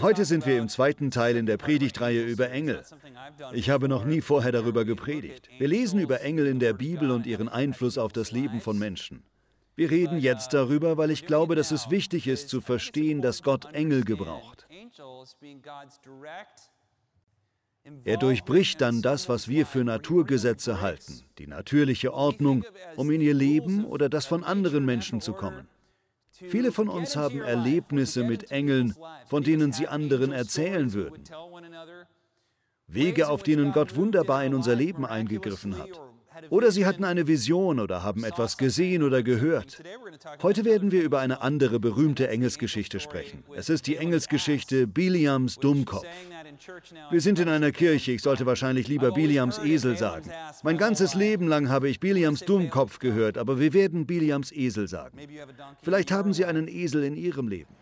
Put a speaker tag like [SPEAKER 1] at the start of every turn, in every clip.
[SPEAKER 1] Heute sind wir im zweiten Teil in der Predigtreihe über Engel. Ich habe noch nie vorher darüber gepredigt. Wir lesen über Engel in der Bibel und ihren Einfluss auf das Leben von Menschen. Wir reden jetzt darüber, weil ich glaube, dass es wichtig ist zu verstehen, dass Gott Engel gebraucht. Er durchbricht dann das, was wir für Naturgesetze halten, die natürliche Ordnung, um in ihr Leben oder das von anderen Menschen zu kommen. Viele von uns haben Erlebnisse mit Engeln, von denen sie anderen erzählen würden. Wege, auf denen Gott wunderbar in unser Leben eingegriffen hat. Oder sie hatten eine Vision oder haben etwas gesehen oder gehört. Heute werden wir über eine andere berühmte Engelsgeschichte sprechen. Es ist die Engelsgeschichte Biliams Dummkopf. Wir sind in einer Kirche, ich sollte wahrscheinlich lieber Biliams Esel sagen. Mein ganzes Leben lang habe ich Biliams Dummkopf gehört, aber wir werden Biliams Esel sagen. Vielleicht haben Sie einen Esel in Ihrem Leben.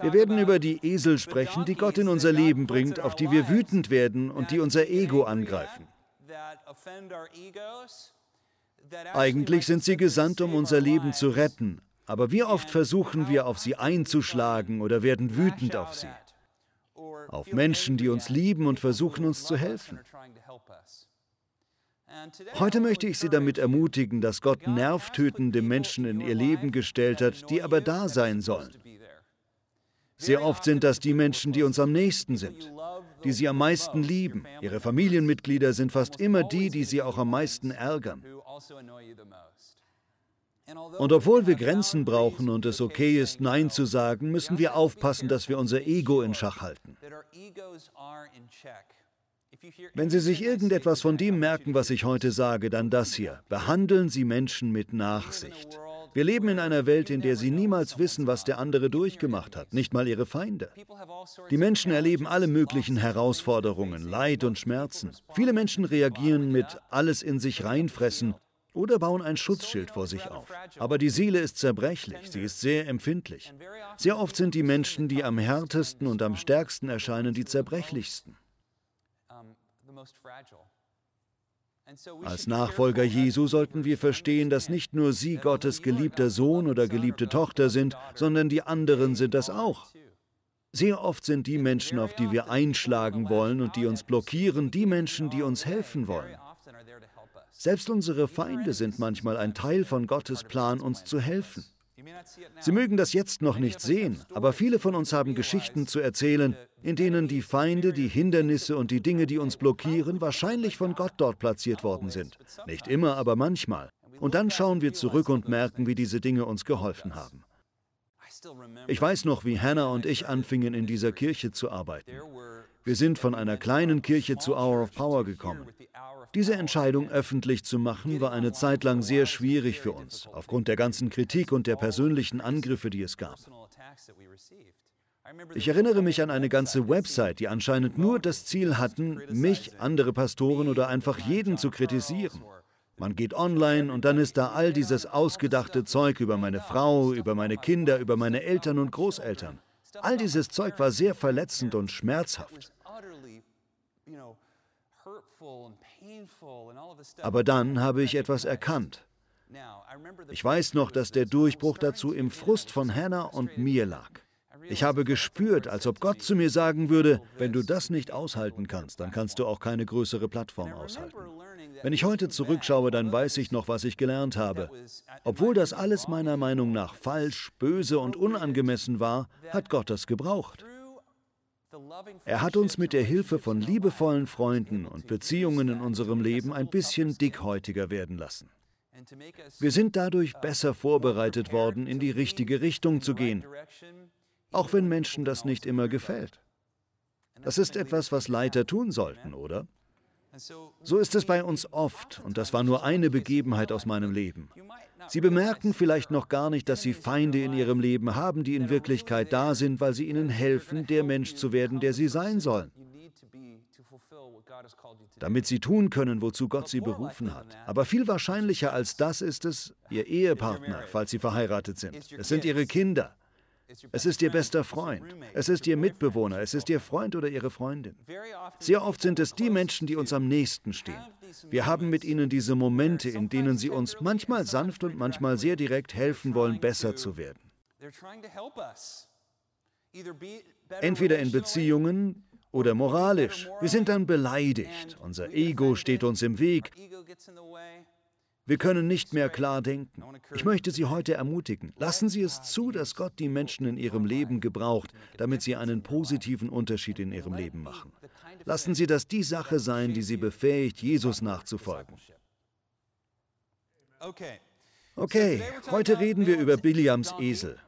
[SPEAKER 1] Wir werden über die Esel sprechen, die Gott in unser Leben bringt, auf die wir wütend werden und die unser Ego angreifen. Eigentlich sind sie gesandt, um unser Leben zu retten, aber wie oft versuchen wir, auf sie einzuschlagen oder werden wütend auf sie? Auf Menschen, die uns lieben und versuchen, uns zu helfen. Heute möchte ich Sie damit ermutigen, dass Gott nervtötende Menschen in Ihr Leben gestellt hat, die aber da sein sollen. Sehr oft sind das die Menschen, die uns am nächsten sind, die Sie am meisten lieben. Ihre Familienmitglieder sind fast immer die, die Sie auch am meisten ärgern. Und obwohl wir Grenzen brauchen und es okay ist, Nein zu sagen, müssen wir aufpassen, dass wir unser Ego in Schach halten. Wenn Sie sich irgendetwas von dem merken, was ich heute sage, dann das hier. Behandeln Sie Menschen mit Nachsicht. Wir leben in einer Welt, in der sie niemals wissen, was der andere durchgemacht hat, nicht mal ihre Feinde. Die Menschen erleben alle möglichen Herausforderungen, Leid und Schmerzen. Viele Menschen reagieren mit alles in sich reinfressen oder bauen ein Schutzschild vor sich auf. Aber die Seele ist zerbrechlich, sie ist sehr empfindlich. Sehr oft sind die Menschen, die am härtesten und am stärksten erscheinen, die zerbrechlichsten. Als Nachfolger Jesu sollten wir verstehen, dass nicht nur Sie Gottes geliebter Sohn oder geliebte Tochter sind, sondern die anderen sind das auch. Sehr oft sind die Menschen, auf die wir einschlagen wollen und die uns blockieren, die Menschen, die uns helfen wollen. Selbst unsere Feinde sind manchmal ein Teil von Gottes Plan, uns zu helfen. Sie mögen das jetzt noch nicht sehen, aber viele von uns haben Geschichten zu erzählen, in denen die Feinde, die Hindernisse und die Dinge, die uns blockieren, wahrscheinlich von Gott dort platziert worden sind. Nicht immer, aber manchmal. Und dann schauen wir zurück und merken, wie diese Dinge uns geholfen haben. Ich weiß noch, wie Hannah und ich anfingen, in dieser Kirche zu arbeiten. Wir sind von einer kleinen Kirche zu Hour of Power gekommen. Diese Entscheidung öffentlich zu machen, war eine Zeit lang sehr schwierig für uns, aufgrund der ganzen Kritik und der persönlichen Angriffe, die es gab. Ich erinnere mich an eine ganze Website, die anscheinend nur das Ziel hatten, mich, andere Pastoren oder einfach jeden zu kritisieren. Man geht online und dann ist da all dieses ausgedachte Zeug über meine Frau, über meine Kinder, über meine Eltern und Großeltern. All dieses Zeug war sehr verletzend und schmerzhaft. Aber dann habe ich etwas erkannt. Ich weiß noch, dass der Durchbruch dazu im Frust von Hannah und mir lag. Ich habe gespürt, als ob Gott zu mir sagen würde, wenn du das nicht aushalten kannst, dann kannst du auch keine größere Plattform aushalten. Wenn ich heute zurückschaue, dann weiß ich noch, was ich gelernt habe. Obwohl das alles meiner Meinung nach falsch, böse und unangemessen war, hat Gott das gebraucht. Er hat uns mit der Hilfe von liebevollen Freunden und Beziehungen in unserem Leben ein bisschen dickhäutiger werden lassen. Wir sind dadurch besser vorbereitet worden, in die richtige Richtung zu gehen, auch wenn Menschen das nicht immer gefällt. Das ist etwas, was Leiter tun sollten, oder? So ist es bei uns oft, und das war nur eine Begebenheit aus meinem Leben. Sie bemerken vielleicht noch gar nicht, dass Sie Feinde in Ihrem Leben haben, die in Wirklichkeit da sind, weil sie Ihnen helfen, der Mensch zu werden, der Sie sein sollen. Damit Sie tun können, wozu Gott Sie berufen hat. Aber viel wahrscheinlicher als das ist es, Ihr Ehepartner, falls Sie verheiratet sind. Es sind Ihre Kinder. Es ist Ihr bester Freund. Es ist Ihr Mitbewohner. Es ist Ihr Freund oder Ihre Freundin. Sehr oft sind es die Menschen, die uns am nächsten stehen. Wir haben mit ihnen diese Momente, in denen sie uns manchmal sanft und manchmal sehr direkt helfen wollen, besser zu werden. Entweder in Beziehungen oder moralisch. Wir sind dann beleidigt. Unser Ego steht uns im Weg. Wir können nicht mehr klar denken. Ich möchte Sie heute ermutigen. Lassen Sie es zu, dass Gott die Menschen in Ihrem Leben gebraucht, damit sie einen positiven Unterschied in ihrem Leben machen. Lassen Sie das die Sache sein, die Sie befähigt, Jesus nachzufolgen. Okay, heute reden wir über Biliams Esel.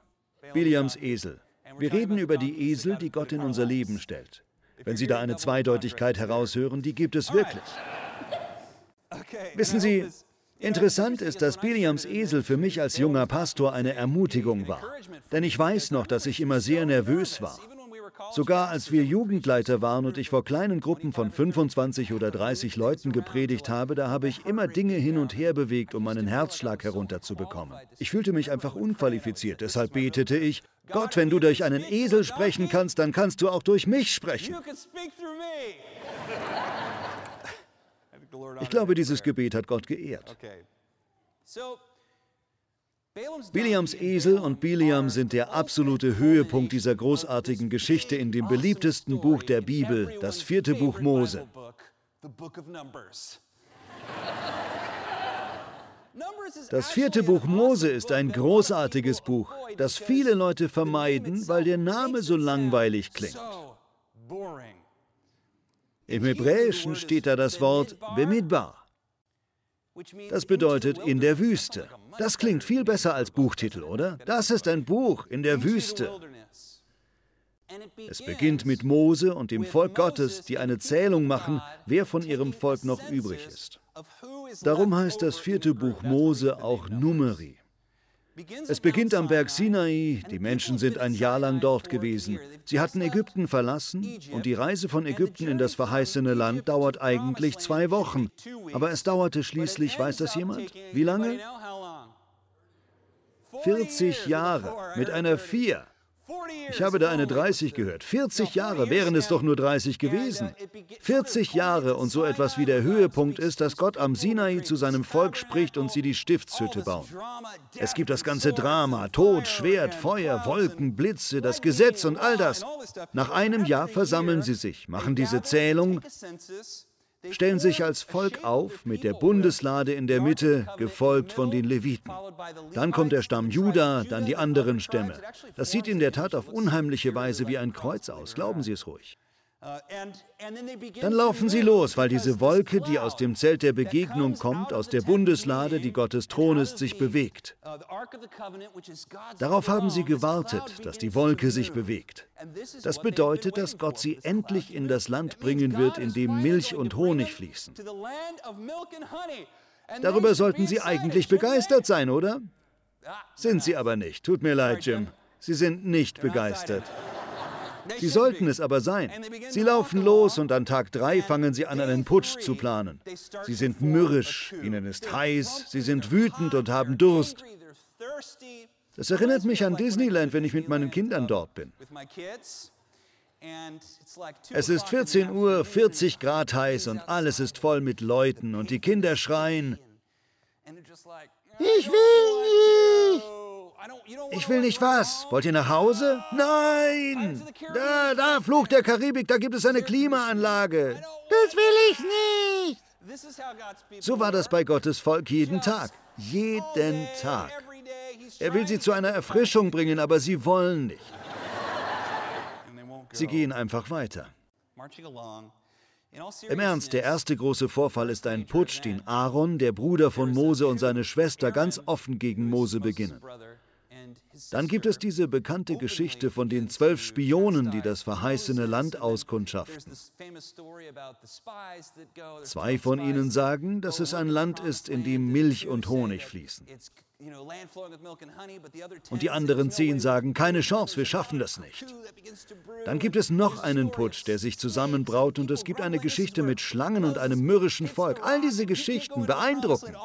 [SPEAKER 1] Biliams Esel. Wir reden über die Esel, die Gott in unser Leben stellt. Wenn Sie da eine Zweideutigkeit heraushören, die gibt es wirklich. Wissen Sie, interessant ist, dass Biliams Esel für mich als junger Pastor eine Ermutigung war. Denn ich weiß noch, dass ich immer sehr nervös war. Sogar als wir Jugendleiter waren und ich vor kleinen Gruppen von 25 oder 30 Leuten gepredigt habe, da habe ich immer Dinge hin und her bewegt, um meinen Herzschlag herunterzubekommen. Ich fühlte mich einfach unqualifiziert, deshalb betete ich, Gott, wenn du durch einen Esel sprechen kannst, dann kannst du auch durch mich sprechen. Ich glaube, dieses Gebet hat Gott geehrt. Biliams Esel und Biliam sind der absolute Höhepunkt dieser großartigen Geschichte in dem beliebtesten Buch der Bibel, das vierte Buch Mose. Das vierte Buch Mose ist ein großartiges Buch, das viele Leute vermeiden, weil der Name so langweilig klingt. Im Hebräischen steht da das Wort Bemidbar. Das bedeutet in der Wüste. Das klingt viel besser als Buchtitel, oder? Das ist ein Buch in der Wüste. Es beginnt mit Mose und dem Volk Gottes, die eine Zählung machen, wer von ihrem Volk noch übrig ist. Darum heißt das vierte Buch Mose auch Numeri. Es beginnt am Berg Sinai, die Menschen sind ein Jahr lang dort gewesen. Sie hatten Ägypten verlassen und die Reise von Ägypten in das verheißene Land dauert eigentlich zwei Wochen. Aber es dauerte schließlich, weiß das jemand? Wie lange? 40 Jahre mit einer Vier. Ich habe da eine 30 gehört. 40 Jahre wären es doch nur 30 gewesen. 40 Jahre und so etwas wie der Höhepunkt ist, dass Gott am Sinai zu seinem Volk spricht und sie die Stiftshütte bauen. Es gibt das ganze Drama, Tod, Schwert, Feuer, Wolken, Blitze, das Gesetz und all das. Nach einem Jahr versammeln sie sich, machen diese Zählung stellen sich als Volk auf mit der Bundeslade in der Mitte, gefolgt von den Leviten. Dann kommt der Stamm Juda, dann die anderen Stämme. Das sieht in der Tat auf unheimliche Weise wie ein Kreuz aus, glauben Sie es ruhig. Dann laufen sie los, weil diese Wolke, die aus dem Zelt der Begegnung kommt, aus der Bundeslade, die Gottes Thron ist, sich bewegt. Darauf haben sie gewartet, dass die Wolke sich bewegt. Das bedeutet, dass Gott sie endlich in das Land bringen wird, in dem Milch und Honig fließen. Darüber sollten sie eigentlich begeistert sein, oder? Sind sie aber nicht. Tut mir leid, Jim. Sie sind nicht begeistert. Sie sollten es aber sein. Sie laufen los und an Tag drei fangen sie an, einen Putsch zu planen. Sie sind mürrisch, ihnen ist heiß, sie sind wütend und haben Durst. Das erinnert mich an Disneyland, wenn ich mit meinen Kindern dort bin. Es ist 14 Uhr, 40 Grad heiß und alles ist voll mit Leuten und die Kinder schreien, ich will nicht! Ich will nicht was. Wollt ihr nach Hause? Nein! Da, da, Fluch der Karibik, da gibt es eine Klimaanlage. Das will ich nicht! So war das bei Gottes Volk jeden Tag. Jeden Tag. Er will sie zu einer Erfrischung bringen, aber sie wollen nicht. Sie gehen einfach weiter. Im Ernst, der erste große Vorfall ist ein Putsch, den Aaron, der Bruder von Mose und seine Schwester ganz offen gegen Mose beginnen. Dann gibt es diese bekannte Geschichte von den zwölf Spionen, die das verheißene Land auskundschaften. Zwei von ihnen sagen, dass es ein Land ist, in dem Milch und Honig fließen. Und die anderen zehn sagen, keine Chance, wir schaffen das nicht. Dann gibt es noch einen Putsch, der sich zusammenbraut und es gibt eine Geschichte mit Schlangen und einem mürrischen Volk. All diese Geschichten beeindruckend.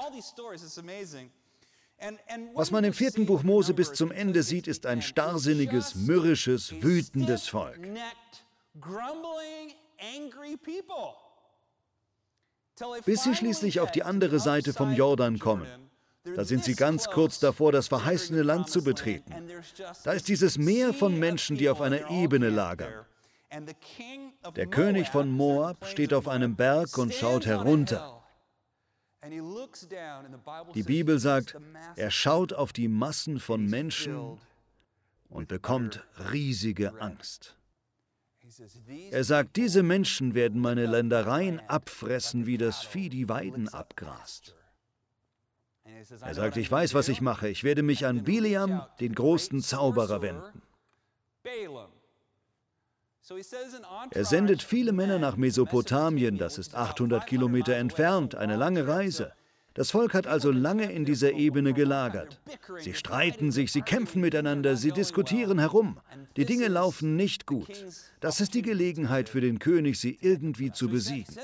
[SPEAKER 1] Was man im vierten Buch Mose bis zum Ende sieht, ist ein starrsinniges, mürrisches, wütendes Volk. bis sie schließlich auf die andere Seite vom Jordan kommen. Da sind sie ganz kurz davor, das verheißene Land zu betreten. Da ist dieses Meer von Menschen, die auf einer Ebene lagern. Der König von Moab steht auf einem Berg und schaut herunter. Die Bibel sagt, er schaut auf die Massen von Menschen und bekommt riesige Angst. Er sagt, diese Menschen werden meine Ländereien abfressen, wie das Vieh die Weiden abgrast. Er sagt, ich weiß, was ich mache. Ich werde mich an Biliam, den großen Zauberer, wenden. Er sendet viele Männer nach Mesopotamien, das ist 800 Kilometer entfernt, eine lange Reise. Das Volk hat also lange in dieser Ebene gelagert. Sie streiten sich, sie kämpfen miteinander, sie diskutieren herum. Die Dinge laufen nicht gut. Das ist die Gelegenheit für den König, sie irgendwie zu besiegen.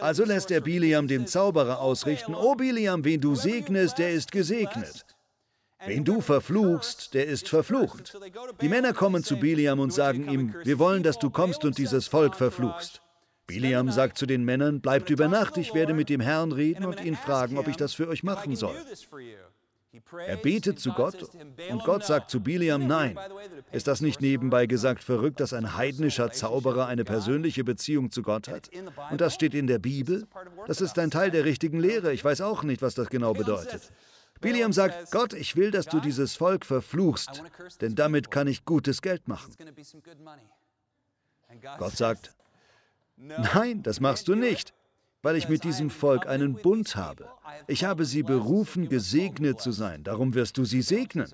[SPEAKER 1] Also lässt er Biliam dem Zauberer ausrichten, O Biliam, wen du segnest, der ist gesegnet. Wen du verfluchst, der ist verflucht. Die Männer kommen zu Biliam und sagen ihm, wir wollen, dass du kommst und dieses Volk verfluchst. Biliam sagt zu den Männern, bleibt über Nacht, ich werde mit dem Herrn reden und ihn fragen, ob ich das für euch machen soll. Er betet zu Gott und Gott sagt zu Biliam, nein. Ist das nicht nebenbei gesagt verrückt, dass ein heidnischer Zauberer eine persönliche Beziehung zu Gott hat? Und das steht in der Bibel? Das ist ein Teil der richtigen Lehre. Ich weiß auch nicht, was das genau bedeutet. Biliam sagt, Gott, ich will, dass du dieses Volk verfluchst, denn damit kann ich gutes Geld machen. Gott sagt, Nein, das machst du nicht, weil ich mit diesem Volk einen Bund habe. Ich habe sie berufen, gesegnet zu sein, darum wirst du sie segnen.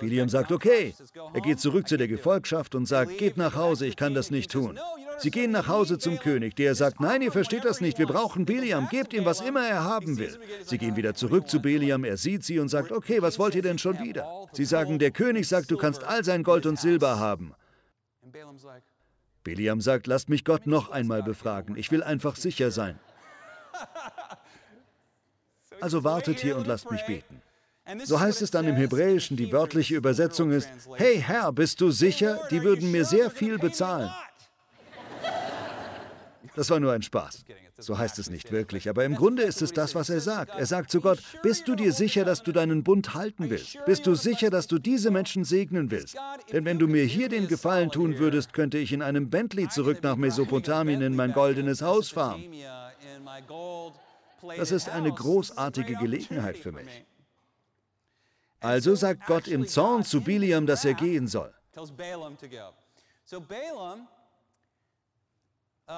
[SPEAKER 1] William sagt, okay. Er geht zurück zu der Gefolgschaft und sagt, geht nach Hause, ich kann das nicht tun. Sie gehen nach Hause zum König, der sagt, nein, ihr versteht das nicht, wir brauchen Biliam, gebt ihm, was immer er haben will. Sie gehen wieder zurück zu Biliam, er sieht sie und sagt, okay, was wollt ihr denn schon wieder? Sie sagen, der König sagt, du kannst all sein Gold und Silber haben. Biliam sagt, lasst mich Gott noch einmal befragen. Ich will einfach sicher sein. Also wartet hier und lasst mich beten. So heißt es dann im Hebräischen, die wörtliche Übersetzung ist, Hey Herr, bist du sicher? Die würden mir sehr viel bezahlen. Das war nur ein Spaß. So heißt es nicht wirklich, aber im Grunde ist es das, was er sagt. Er sagt zu Gott, bist du dir sicher, dass du deinen Bund halten willst? Bist du sicher, dass du diese Menschen segnen willst? Denn wenn du mir hier den Gefallen tun würdest, könnte ich in einem Bentley zurück nach Mesopotamien in mein goldenes Haus fahren. Das ist eine großartige Gelegenheit für mich. Also sagt Gott im Zorn zu Biliam, dass er gehen soll.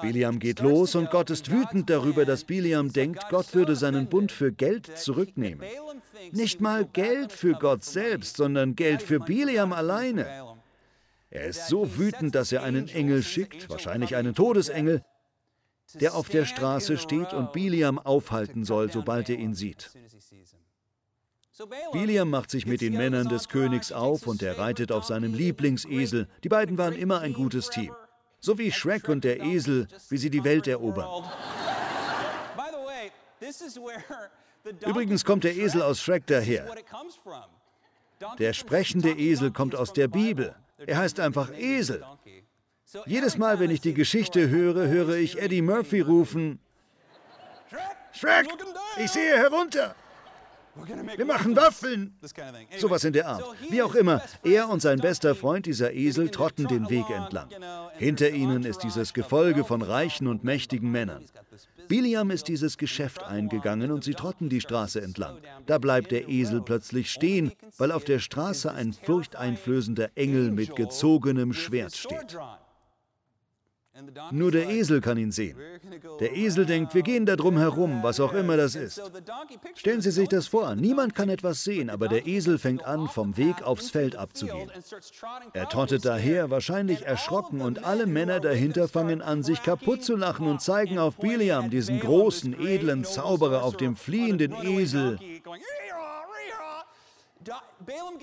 [SPEAKER 1] Biliam geht los und Gott ist wütend darüber, dass Biliam denkt, Gott würde seinen Bund für Geld zurücknehmen. Nicht mal Geld für Gott selbst, sondern Geld für Biliam alleine. Er ist so wütend, dass er einen Engel schickt, wahrscheinlich einen Todesengel, der auf der Straße steht und Biliam aufhalten soll, sobald er ihn sieht. Biliam macht sich mit den Männern des Königs auf und er reitet auf seinem Lieblingsesel. Die beiden waren immer ein gutes Team. So wie Shrek und der Esel, wie sie die Welt erobern. Übrigens kommt der Esel aus Shrek daher. Der sprechende Esel kommt aus der Bibel. Er heißt einfach Esel. Jedes Mal, wenn ich die Geschichte höre, höre ich Eddie Murphy rufen, Shrek, ich sehe herunter. Wir machen Waffeln. Sowas in der Art. Wie auch immer, er und sein bester Freund, dieser Esel, trotten den Weg entlang. Hinter ihnen ist dieses Gefolge von reichen und mächtigen Männern. Biliam ist dieses Geschäft eingegangen und sie trotten die Straße entlang. Da bleibt der Esel plötzlich stehen, weil auf der Straße ein furchteinflößender Engel mit gezogenem Schwert steht. Nur der Esel kann ihn sehen. Der Esel denkt, wir gehen da drum herum, was auch immer das ist. Stellen Sie sich das vor, niemand kann etwas sehen, aber der Esel fängt an, vom Weg aufs Feld abzugehen. Er trottet daher, wahrscheinlich erschrocken, und alle Männer dahinter fangen an, sich kaputt zu lachen und zeigen auf Biliam, diesen großen, edlen Zauberer auf dem fliehenden Esel.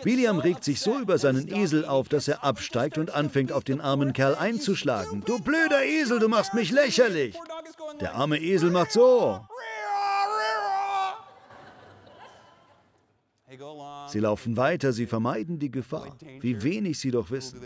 [SPEAKER 1] William regt sich so über seinen Esel auf, dass er absteigt und anfängt, auf den armen Kerl einzuschlagen. Du blöder Esel, du machst mich lächerlich. Der arme Esel macht so. Sie laufen weiter, sie vermeiden die Gefahr. Wie wenig sie doch wissen.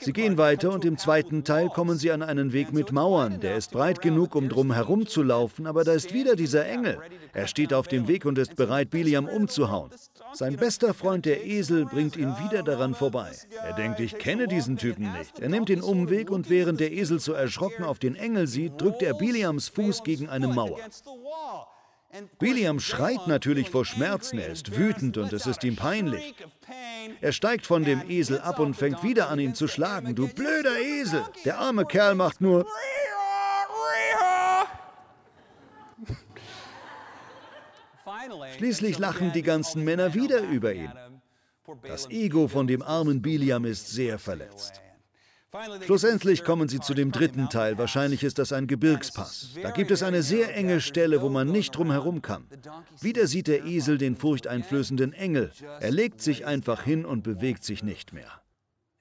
[SPEAKER 1] Sie gehen weiter und im zweiten Teil kommen sie an einen Weg mit Mauern. Der ist breit genug, um drum herumzulaufen, aber da ist wieder dieser Engel. Er steht auf dem Weg und ist bereit, Biliam umzuhauen. Sein bester Freund, der Esel, bringt ihn wieder daran vorbei. Er denkt, ich kenne diesen Typen nicht. Er nimmt den Umweg und während der Esel so erschrocken auf den Engel sieht, drückt er Biliams Fuß gegen eine Mauer. Biliam schreit natürlich vor Schmerzen, er ist wütend und es ist ihm peinlich. Er steigt von dem Esel ab und fängt wieder an, ihn zu schlagen. Du blöder Esel! Der arme Kerl macht nur... Schließlich lachen die ganzen Männer wieder über ihn. Das Ego von dem armen Biliam ist sehr verletzt. Schlussendlich kommen sie zu dem dritten Teil. Wahrscheinlich ist das ein Gebirgspass. Da gibt es eine sehr enge Stelle, wo man nicht drum herum kann. Wieder sieht der Esel den furchteinflößenden Engel. Er legt sich einfach hin und bewegt sich nicht mehr.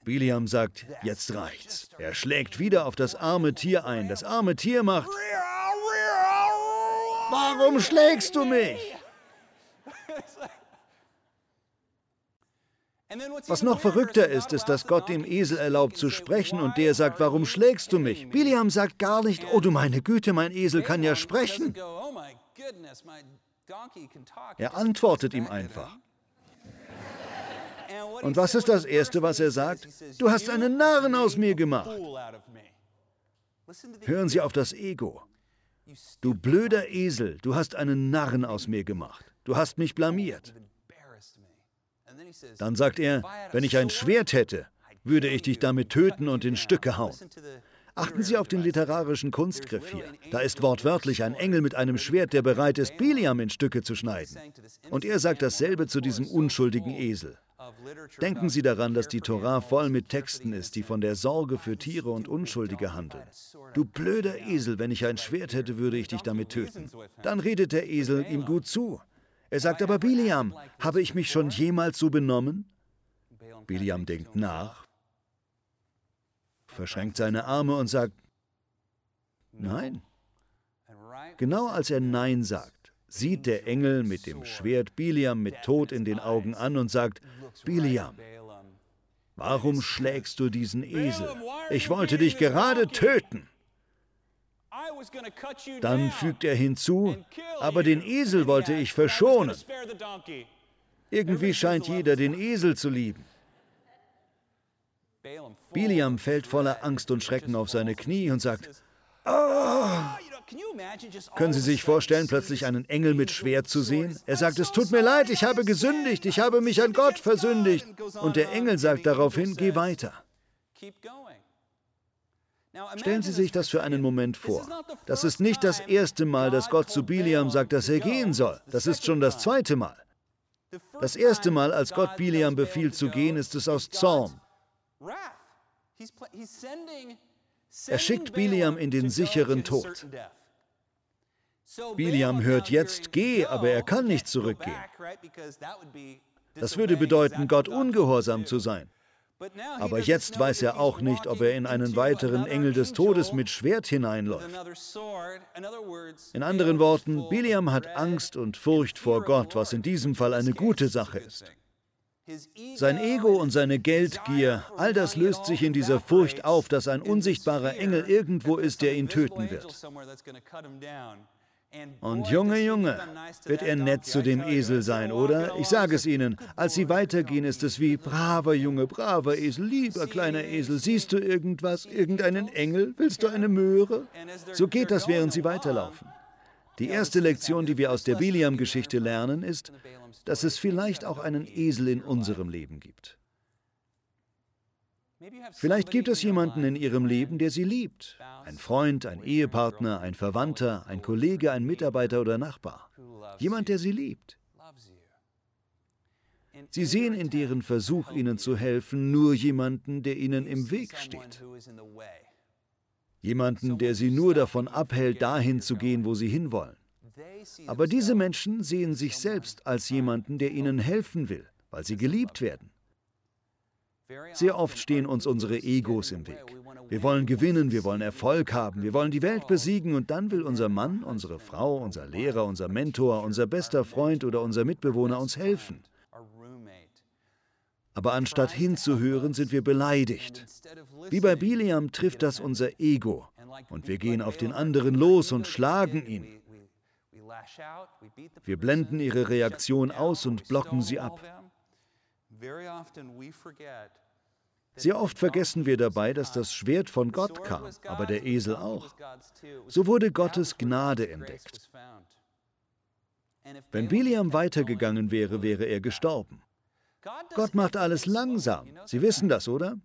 [SPEAKER 1] Biliam sagt, jetzt reicht's. Er schlägt wieder auf das arme Tier ein. Das arme Tier macht, warum schlägst du mich? Was noch verrückter ist, ist, dass Gott dem Esel erlaubt zu sprechen und der sagt, warum schlägst du mich? Biliam sagt gar nicht, oh du meine Güte, mein Esel kann ja sprechen. Er antwortet ihm einfach. Und was ist das Erste, was er sagt? Du hast einen Narren aus mir gemacht. Hören Sie auf das Ego. Du blöder Esel, du hast einen Narren aus mir gemacht. Du hast mich blamiert. Dann sagt er, wenn ich ein Schwert hätte, würde ich dich damit töten und in Stücke hauen. Achten Sie auf den literarischen Kunstgriff hier. Da ist wortwörtlich ein Engel mit einem Schwert, der bereit ist, Biliam in Stücke zu schneiden. Und er sagt dasselbe zu diesem unschuldigen Esel. Denken Sie daran, dass die Torah voll mit Texten ist, die von der Sorge für Tiere und Unschuldige handeln. Du blöder Esel, wenn ich ein Schwert hätte, würde ich dich damit töten. Dann redet der Esel ihm gut zu. Er sagt aber, Biliam, habe ich mich schon jemals so benommen? Biliam denkt nach, verschränkt seine Arme und sagt, nein. Genau als er Nein sagt, sieht der Engel mit dem Schwert Biliam mit Tod in den Augen an und sagt, Biliam, warum schlägst du diesen Esel? Ich wollte dich gerade töten. Dann fügt er hinzu, aber den Esel wollte ich verschonen. Irgendwie scheint jeder den Esel zu lieben. Biliam fällt voller Angst und Schrecken auf seine Knie und sagt, oh! Können Sie sich vorstellen, plötzlich einen Engel mit Schwert zu sehen? Er sagt, es tut mir leid, ich habe gesündigt, ich habe mich an Gott versündigt. Und der Engel sagt daraufhin, geh weiter. Stellen Sie sich das für einen Moment vor. Das ist nicht das erste Mal, dass Gott zu Biliam sagt, dass er gehen soll. Das ist schon das zweite Mal. Das erste Mal, als Gott Biliam befiehlt zu gehen, ist es aus Zorn. Er schickt Biliam in den sicheren Tod. Biliam hört jetzt, geh, aber er kann nicht zurückgehen. Das würde bedeuten, Gott ungehorsam zu sein. Aber jetzt weiß er auch nicht, ob er in einen weiteren Engel des Todes mit Schwert hineinläuft. In anderen Worten, Biliam hat Angst und Furcht vor Gott, was in diesem Fall eine gute Sache ist. Sein Ego und seine Geldgier, all das löst sich in dieser Furcht auf, dass ein unsichtbarer Engel irgendwo ist, der ihn töten wird. Und Junge, Junge, wird er nett zu dem Esel sein, oder? Ich sage es Ihnen, als Sie weitergehen, ist es wie, braver Junge, braver Esel, lieber kleiner Esel, siehst du irgendwas, irgendeinen Engel, willst du eine Möhre? So geht das, während Sie weiterlaufen. Die erste Lektion, die wir aus der Biliam-Geschichte lernen, ist, dass es vielleicht auch einen Esel in unserem Leben gibt. Vielleicht gibt es jemanden in Ihrem Leben, der Sie liebt. Ein Freund, ein Ehepartner, ein Verwandter, ein Kollege, ein Mitarbeiter oder Nachbar. Jemand, der Sie liebt. Sie sehen in deren Versuch, Ihnen zu helfen, nur jemanden, der Ihnen im Weg steht. Jemanden, der Sie nur davon abhält, dahin zu gehen, wo Sie hinwollen. Aber diese Menschen sehen sich selbst als jemanden, der ihnen helfen will, weil sie geliebt werden. Sehr oft stehen uns unsere Egos im Weg. Wir wollen gewinnen, wir wollen Erfolg haben, wir wollen die Welt besiegen und dann will unser Mann, unsere Frau, unser Lehrer, unser Mentor, unser bester Freund oder unser Mitbewohner uns helfen. Aber anstatt hinzuhören, sind wir beleidigt. Wie bei Biliam trifft das unser Ego und wir gehen auf den anderen los und schlagen ihn. Wir blenden ihre Reaktion aus und blocken sie ab. Sehr oft vergessen wir dabei, dass das Schwert von Gott kam, aber der Esel auch. So wurde Gottes Gnade entdeckt. Wenn Biliam weitergegangen wäre, wäre er gestorben. Gott macht alles langsam. Sie wissen das, oder?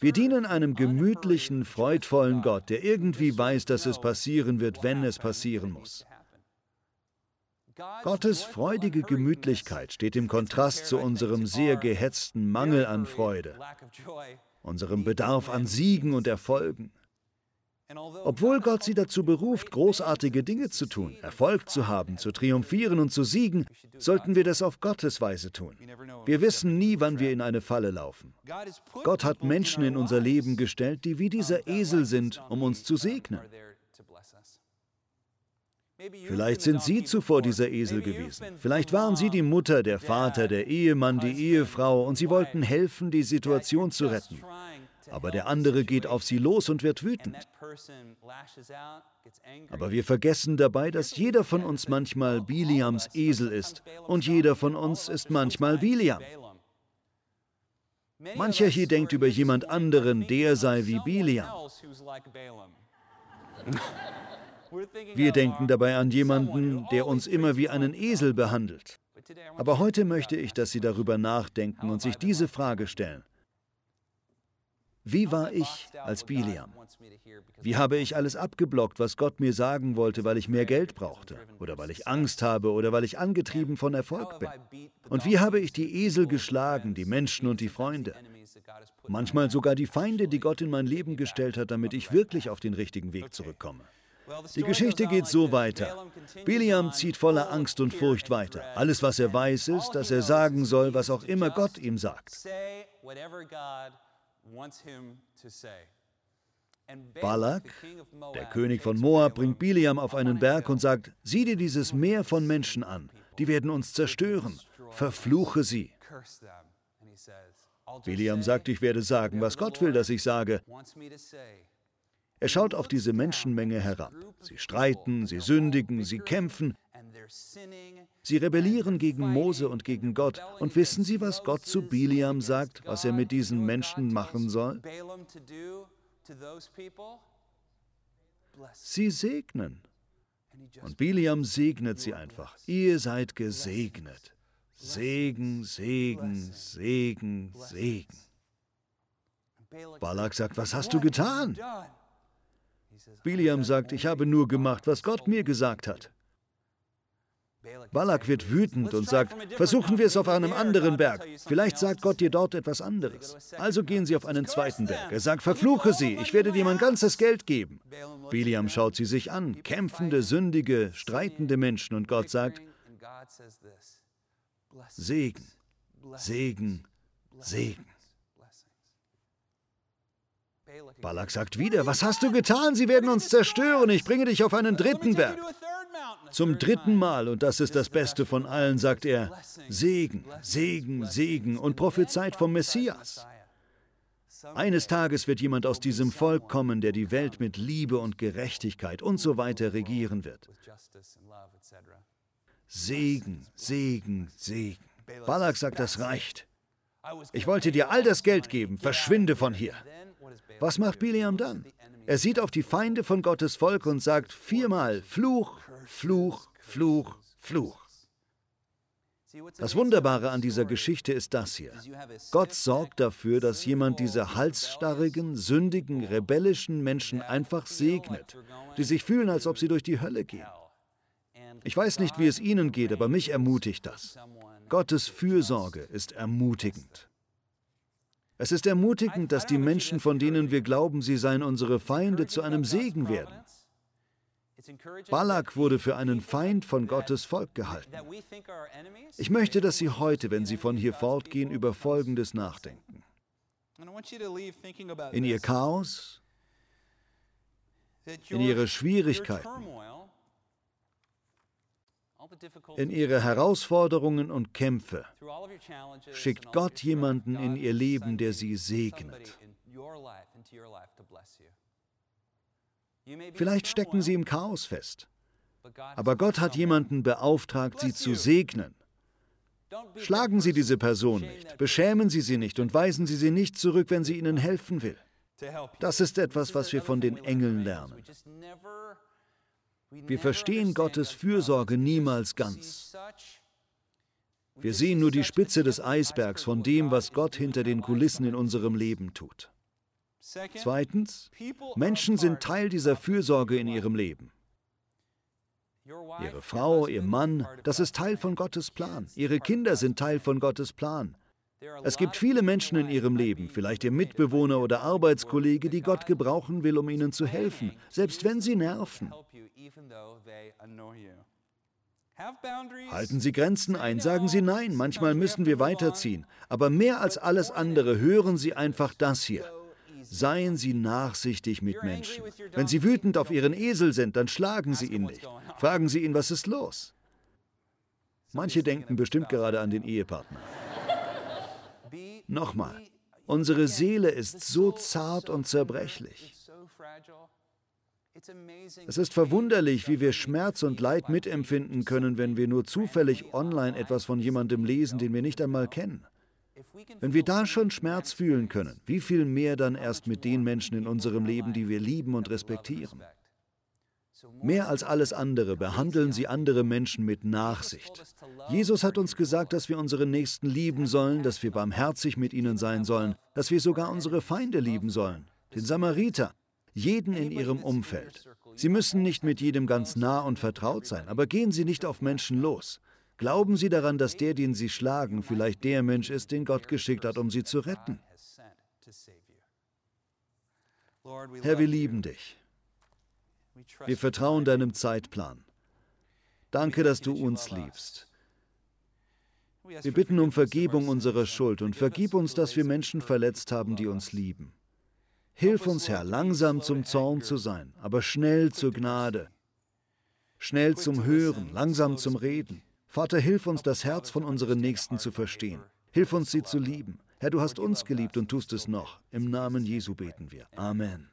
[SPEAKER 1] Wir dienen einem gemütlichen, freudvollen Gott, der irgendwie weiß, dass es passieren wird, wenn es passieren muss. Gottes freudige Gemütlichkeit steht im Kontrast zu unserem sehr gehetzten Mangel an Freude, unserem Bedarf an Siegen und Erfolgen. Obwohl Gott sie dazu beruft, großartige Dinge zu tun, Erfolg zu haben, zu triumphieren und zu siegen, sollten wir das auf Gottes Weise tun. Wir wissen nie, wann wir in eine Falle laufen. Gott hat Menschen in unser Leben gestellt, die wie dieser Esel sind, um uns zu segnen. Vielleicht sind Sie zuvor dieser Esel gewesen. Vielleicht waren Sie die Mutter, der Vater, der Ehemann, die Ehefrau und Sie wollten helfen, die Situation zu retten. Aber der andere geht auf Sie los und wird wütend. Aber wir vergessen dabei, dass jeder von uns manchmal Biliams Esel ist und jeder von uns ist manchmal Biliam. Mancher hier denkt über jemand anderen, der sei wie Biliam. Wir denken dabei an jemanden, der uns immer wie einen Esel behandelt. Aber heute möchte ich, dass Sie darüber nachdenken und sich diese Frage stellen. Wie war ich als Biliam? Wie habe ich alles abgeblockt, was Gott mir sagen wollte, weil ich mehr Geld brauchte oder weil ich Angst habe oder weil ich angetrieben von Erfolg bin? Und wie habe ich die Esel geschlagen, die Menschen und die Freunde? Manchmal sogar die Feinde, die Gott in mein Leben gestellt hat, damit ich wirklich auf den richtigen Weg zurückkomme. Die Geschichte geht so weiter. Biliam zieht voller Angst und Furcht weiter. Alles, was er weiß, ist, dass er sagen soll, was auch immer Gott ihm sagt. Balak, der König von Moab, bringt Biliam auf einen Berg und sagt, sieh dir dieses Meer von Menschen an, die werden uns zerstören, verfluche sie. Biliam sagt, ich werde sagen, was Gott will, dass ich sage. Er schaut auf diese Menschenmenge herab. Sie streiten, sie sündigen, sie kämpfen. Sie rebellieren gegen Mose und gegen Gott. Und wissen Sie, was Gott zu Biliam sagt, was er mit diesen Menschen machen soll? Sie segnen. Und Biliam segnet sie einfach. Ihr seid gesegnet. Segen, Segen, Segen, Segen. Balak sagt, was hast du getan? Biliam sagt, ich habe nur gemacht, was Gott mir gesagt hat. Balak wird wütend und sagt, versuchen wir es auf einem anderen Berg. Vielleicht sagt Gott dir dort etwas anderes. Also gehen sie auf einen zweiten Berg. Er sagt, verfluche sie, ich werde dir mein ganzes Geld geben. Biliam schaut sie sich an, kämpfende, sündige, streitende Menschen und Gott sagt, Segen, Segen, Segen. Balak sagt wieder, was hast du getan? Sie werden uns zerstören. Ich bringe dich auf einen dritten Berg. Zum dritten Mal, und das ist das Beste von allen, sagt er, Segen, Segen, Segen. Und prophezeit vom Messias. Eines Tages wird jemand aus diesem Volk kommen, der die Welt mit Liebe und Gerechtigkeit und so weiter regieren wird. Segen, Segen, Segen. Balak sagt, das reicht. Ich wollte dir all das Geld geben, verschwinde von hier. Was macht Biliam dann? Er sieht auf die Feinde von Gottes Volk und sagt viermal Fluch, Fluch, Fluch, Fluch. Das Wunderbare an dieser Geschichte ist das hier. Gott sorgt dafür, dass jemand diese halsstarrigen, sündigen, rebellischen Menschen einfach segnet, die sich fühlen, als ob sie durch die Hölle gehen. Ich weiß nicht, wie es Ihnen geht, aber mich ermutigt das. Gottes Fürsorge ist ermutigend. Es ist ermutigend, dass die Menschen, von denen wir glauben, sie seien unsere Feinde, zu einem Segen werden. Balak wurde für einen Feind von Gottes Volk gehalten. Ich möchte, dass Sie heute, wenn Sie von hier fortgehen, über Folgendes nachdenken. In Ihr Chaos, in Ihre Schwierigkeiten, In ihre Herausforderungen und Kämpfe schickt Gott jemanden in ihr Leben, der sie segnet. Vielleicht stecken sie im Chaos fest. Aber Gott hat jemanden beauftragt, sie zu segnen. Schlagen Sie diese Person nicht, beschämen Sie sie nicht und weisen Sie sie nicht zurück, wenn sie Ihnen helfen will. Das ist etwas, was wir von den Engeln lernen. Wir verstehen Gottes Fürsorge niemals ganz. Wir sehen nur die Spitze des Eisbergs von dem, was Gott hinter den Kulissen in unserem Leben tut. Zweitens, Menschen sind Teil dieser Fürsorge in ihrem Leben. Ihre Frau, ihr Mann, das ist Teil von Gottes Plan. Ihre Kinder sind Teil von Gottes Plan. Es gibt viele Menschen in ihrem Leben, vielleicht ihr Mitbewohner oder Arbeitskollege, die Gott gebrauchen will, um ihnen zu helfen, selbst wenn sie nerven. Halten Sie Grenzen ein, sagen Sie nein, manchmal müssen wir weiterziehen. Aber mehr als alles andere hören Sie einfach das hier. Seien Sie nachsichtig mit Menschen. Wenn Sie wütend auf Ihren Esel sind, dann schlagen Sie ihn nicht. Fragen Sie ihn, was ist los? Manche denken bestimmt gerade an den Ehepartner. Nochmal, unsere Seele ist so zart und zerbrechlich. Es ist verwunderlich, wie wir Schmerz und Leid mitempfinden können, wenn wir nur zufällig online etwas von jemandem lesen, den wir nicht einmal kennen. Wenn wir da schon Schmerz fühlen können, wie viel mehr dann erst mit den Menschen in unserem Leben, die wir lieben und respektieren. Mehr als alles andere behandeln sie andere Menschen mit Nachsicht. Jesus hat uns gesagt, dass wir unsere Nächsten lieben sollen, dass wir barmherzig mit ihnen sein sollen, dass wir sogar unsere Feinde lieben sollen, den Samariter, jeden in ihrem Umfeld. Sie müssen nicht mit jedem ganz nah und vertraut sein, aber gehen Sie nicht auf Menschen los. Glauben Sie daran, dass der, den Sie schlagen, vielleicht der Mensch ist, den Gott geschickt hat, um Sie zu retten. Herr, wir lieben dich. Wir vertrauen deinem Zeitplan. Danke, dass du uns liebst. Wir bitten um Vergebung unserer Schuld und vergib uns, dass wir Menschen verletzt haben, die uns lieben. Hilf uns, Herr, langsam zum Zorn zu sein, aber schnell zur Gnade. Schnell zum Hören, langsam zum Reden. Vater, hilf uns, das Herz von unseren Nächsten zu verstehen. Hilf uns, sie zu lieben. Herr, du hast uns geliebt und tust es noch. Im Namen Jesu beten wir. Amen.